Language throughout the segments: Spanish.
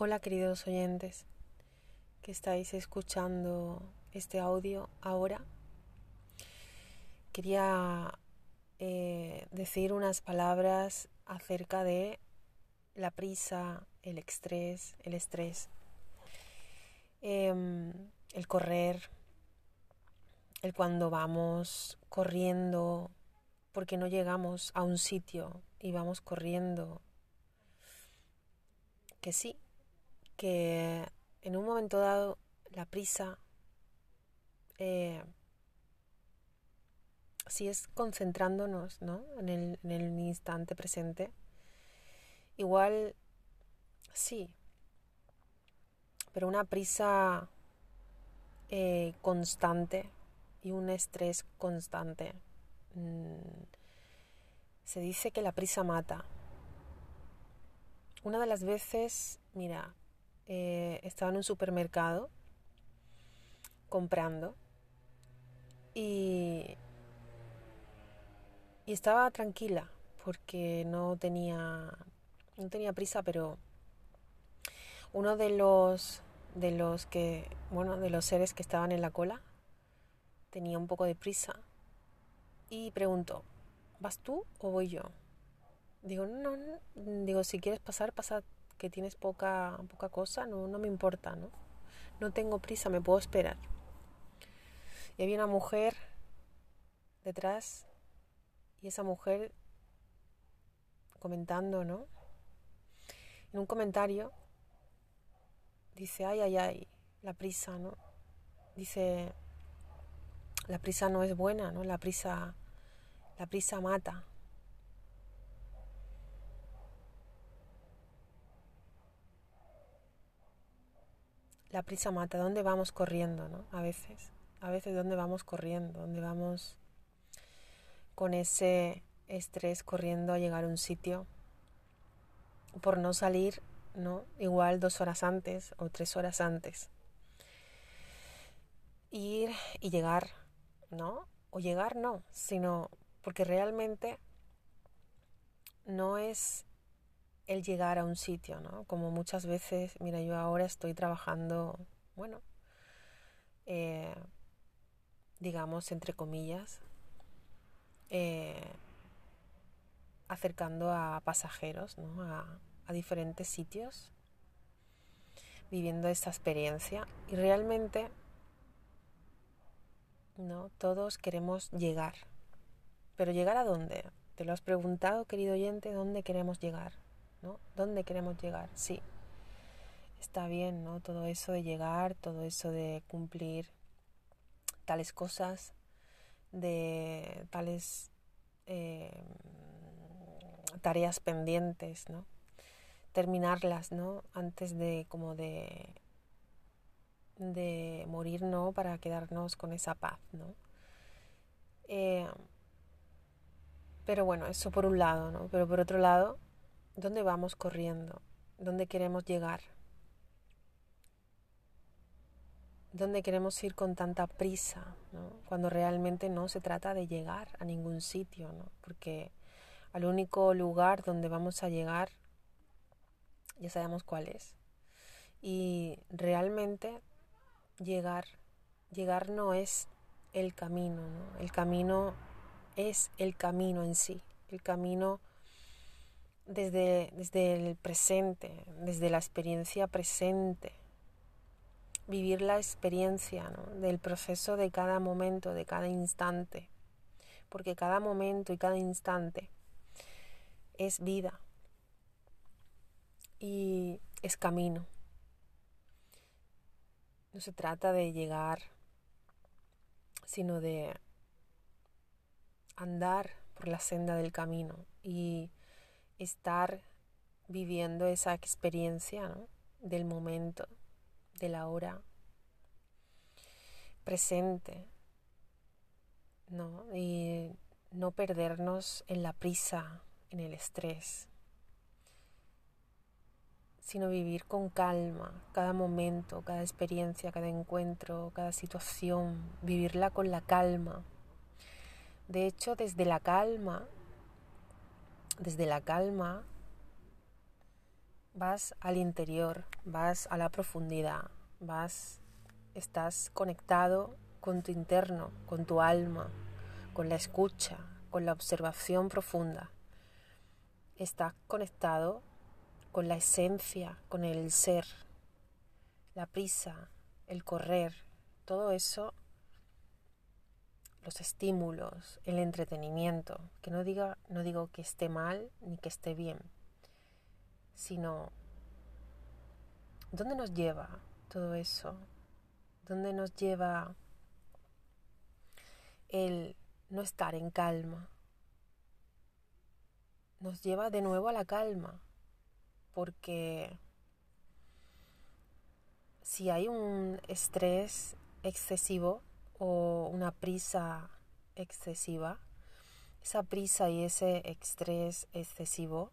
Hola queridos oyentes que estáis escuchando este audio ahora. Quería eh, decir unas palabras acerca de la prisa, el estrés, el estrés, em, el correr, el cuando vamos corriendo porque no llegamos a un sitio y vamos corriendo. Que sí, que en un momento dado la prisa, eh, si es concentrándonos ¿no? en, el, en el instante presente, igual sí, pero una prisa eh, constante y un estrés constante. Mm, se dice que la prisa mata. Una de las veces, mira, eh, estaba en un supermercado comprando y, estaba tranquila porque no tenía, no tenía prisa, pero uno de los de los que, bueno, de los seres que estaban en la cola tenía un poco de prisa y preguntó, ¿vas tú o voy yo? Digo, no, no, digo, si quieres pasar, pasa que tienes poca, poca cosa, no, no me importa, ¿no? No tengo prisa, me puedo esperar. Y había una mujer detrás y esa mujer comentando, ¿no? En un comentario dice, ay, ay, ay, la prisa, ¿no? Dice, la prisa no es buena, ¿no? La prisa, la prisa mata. La prisa mata, ¿dónde vamos corriendo, no? A veces, a veces dónde vamos corriendo, dónde vamos con ese estrés corriendo a llegar a un sitio por no salir, ¿no? Igual dos horas antes o tres horas antes. Ir y llegar, ¿no? O llegar no, sino porque realmente no es el llegar a un sitio, ¿no? Como muchas veces, mira, yo ahora estoy trabajando, bueno, eh, digamos, entre comillas, eh, acercando a pasajeros, ¿no? A, a diferentes sitios, viviendo esta experiencia y realmente, ¿no? Todos queremos llegar. Pero llegar a dónde? ¿Te lo has preguntado, querido oyente, dónde queremos llegar? ¿No? ¿Dónde queremos llegar? Sí, está bien, ¿no? Todo eso de llegar, todo eso de cumplir tales cosas, de tales eh, tareas pendientes, ¿no? Terminarlas, ¿no? Antes de como de de morir, ¿no? Para quedarnos con esa paz, ¿no? Eh, pero bueno, eso por un lado, ¿no? Pero por otro lado, ¿Dónde vamos corriendo? ¿Dónde queremos llegar? ¿Dónde queremos ir con tanta prisa? Cuando realmente no se trata de llegar a ningún sitio, ¿no? porque al único lugar donde vamos a llegar ya sabemos cuál es. Y realmente llegar, llegar no es el camino, ¿no? el camino es el camino en sí, el camino desde, desde el presente, desde la experiencia presente, vivir la experiencia del proceso de cada momento, de cada instante, porque cada momento y cada instante es vida. Y es camino. No se trata de llegar, sino de andar por la senda del camino. Y estar viviendo esa experiencia del momento, de la hora presente, ¿no? Y no perdernos en la prisa, en el estrés, sino vivir con calma cada momento, cada experiencia, cada encuentro, cada situación, vivirla con la calma. De hecho, desde la calma desde la calma, vas al interior, vas a la profundidad, vas, estás conectado con tu interno, con tu alma, con la escucha, con la observación profunda. Estás conectado con la esencia, con el ser, la prisa, el correr, todo eso, los estímulos, el entretenimiento, que no diga, no digo que esté mal ni que esté bien, sino ¿dónde nos lleva todo eso? ¿Dónde nos lleva el no estar en calma? Nos lleva de nuevo a la calma, porque si hay un estrés excesivo o una prisa excesiva, esa prisa y ese estrés excesivo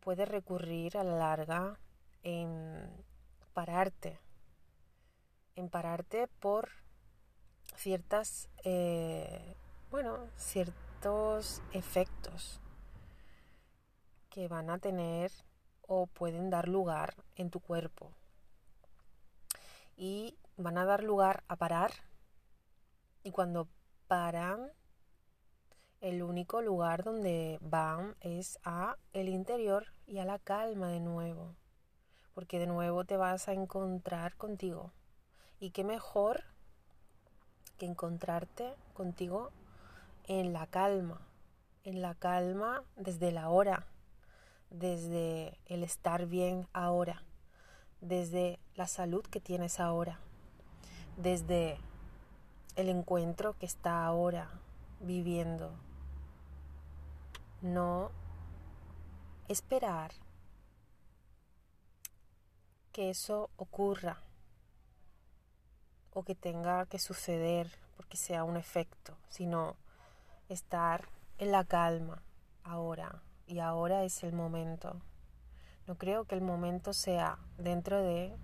puede recurrir a la larga en pararte, en pararte por ciertas, eh, bueno, ciertos efectos que van a tener o pueden dar lugar en tu cuerpo y van a dar lugar a parar. Y cuando paran, el único lugar donde van es a el interior y a la calma de nuevo. Porque de nuevo te vas a encontrar contigo. Y qué mejor que encontrarte contigo en la calma. En la calma desde la hora. Desde el estar bien ahora desde la salud que tienes ahora, desde el encuentro que está ahora viviendo. No esperar que eso ocurra o que tenga que suceder porque sea un efecto, sino estar en la calma ahora y ahora es el momento. No creo que el momento sea dentro de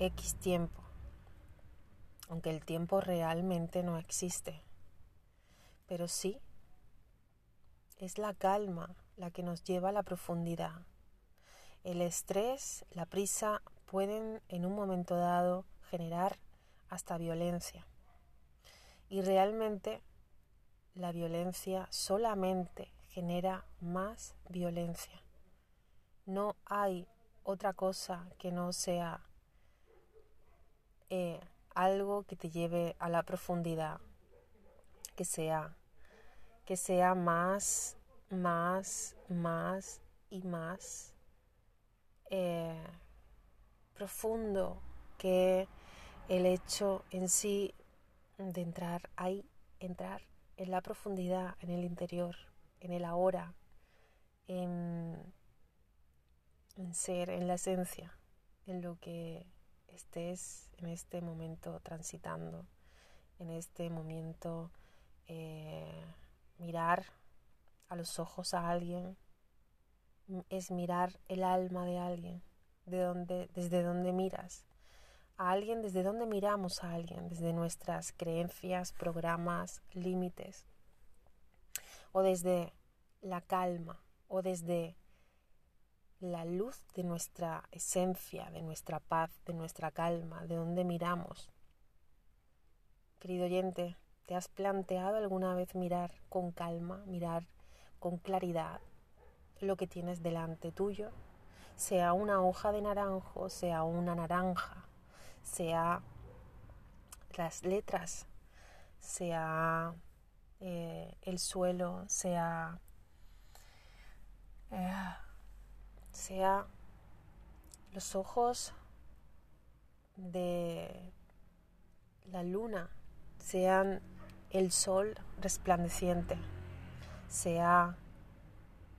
X tiempo, aunque el tiempo realmente no existe. Pero sí, es la calma la que nos lleva a la profundidad. El estrés, la prisa pueden en un momento dado generar hasta violencia. Y realmente la violencia solamente genera más violencia. No hay otra cosa que no sea eh, algo que te lleve a la profundidad, que sea, que sea más, más, más y más eh, profundo que el hecho en sí de entrar ahí, entrar en la profundidad, en el interior, en el ahora, en en ser, en la esencia, en lo que estés en este momento transitando, en este momento eh, mirar a los ojos a alguien, es mirar el alma de alguien, de donde, desde donde miras a alguien, desde donde miramos a alguien, desde nuestras creencias, programas, límites, o desde la calma, o desde la luz de nuestra esencia, de nuestra paz, de nuestra calma, de donde miramos. Querido oyente, ¿te has planteado alguna vez mirar con calma, mirar con claridad lo que tienes delante tuyo? Sea una hoja de naranjo, sea una naranja, sea las letras, sea eh, el suelo, sea... Eh, sea los ojos de la luna, sean el sol resplandeciente, sea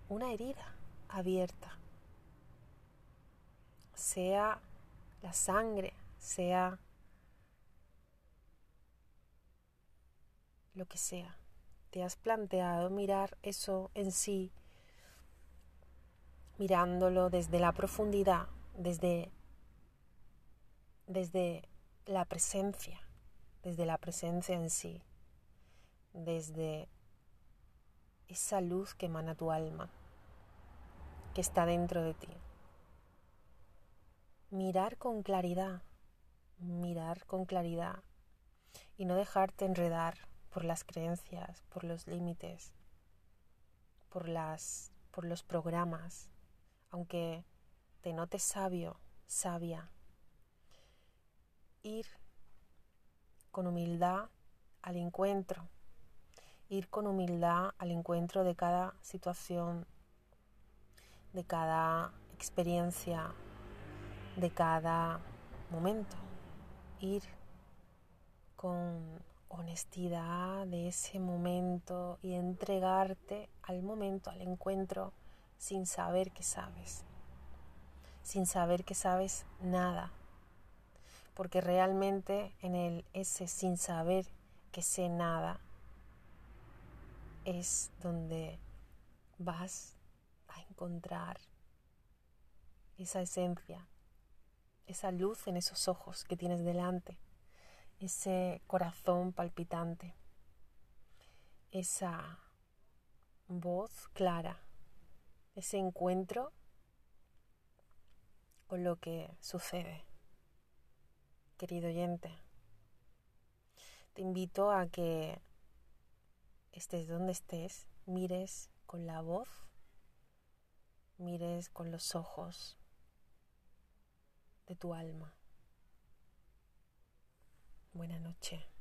una herida abierta, sea la sangre, sea lo que sea. ¿Te has planteado mirar eso en sí mirándolo desde la profundidad, desde, desde la presencia, desde la presencia en sí, desde esa luz que emana tu alma, que está dentro de ti. mirar con claridad, mirar con claridad y no dejarte enredar por las creencias, por los límites, por las por los programas, aunque te notes sabio, sabia. Ir con humildad al encuentro, ir con humildad al encuentro de cada situación, de cada experiencia, de cada momento, ir con honestidad de ese momento y entregarte al momento, al encuentro, sin saber que sabes, sin saber que sabes nada, porque realmente en el ese sin saber que sé nada es donde vas a encontrar esa esencia, esa luz en esos ojos que tienes delante ese corazón palpitante, esa voz clara, ese encuentro con lo que sucede. Querido oyente, te invito a que estés donde estés, mires con la voz, mires con los ojos de tu alma. Buenas noches.